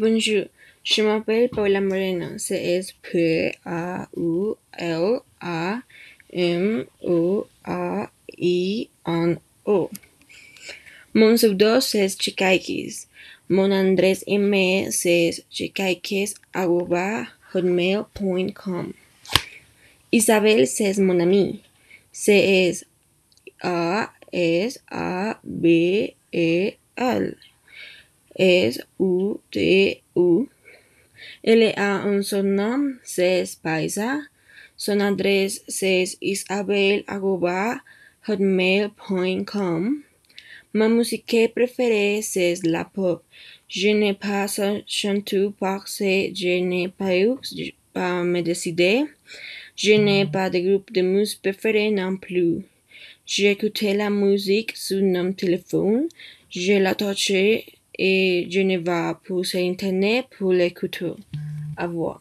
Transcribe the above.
Bonjour, je m'appelle Paula Moreno. C'est P-A-U-L-A-M-O-A-I-N-O. Mon pseudo c'est Chikaikis. Mon adresse email c'est chikaikis.hotmail.com. Isabelle c'est mon amie. C'est A-S-A-B-E-L. S-U-T-U. Elle a un surnom, c'est Paisa. Son adresse c'est isabelle.hotmail.com. Ma musique préférée c'est la pop. Je n'ai pas chanté parce que je n'ai pas eu à me décider. Je n'ai pas de groupe de musique préféré non plus. J'écoutais la musique sur mon téléphone, je la touchais et pas sur internet pour l'écouter. Au revoir.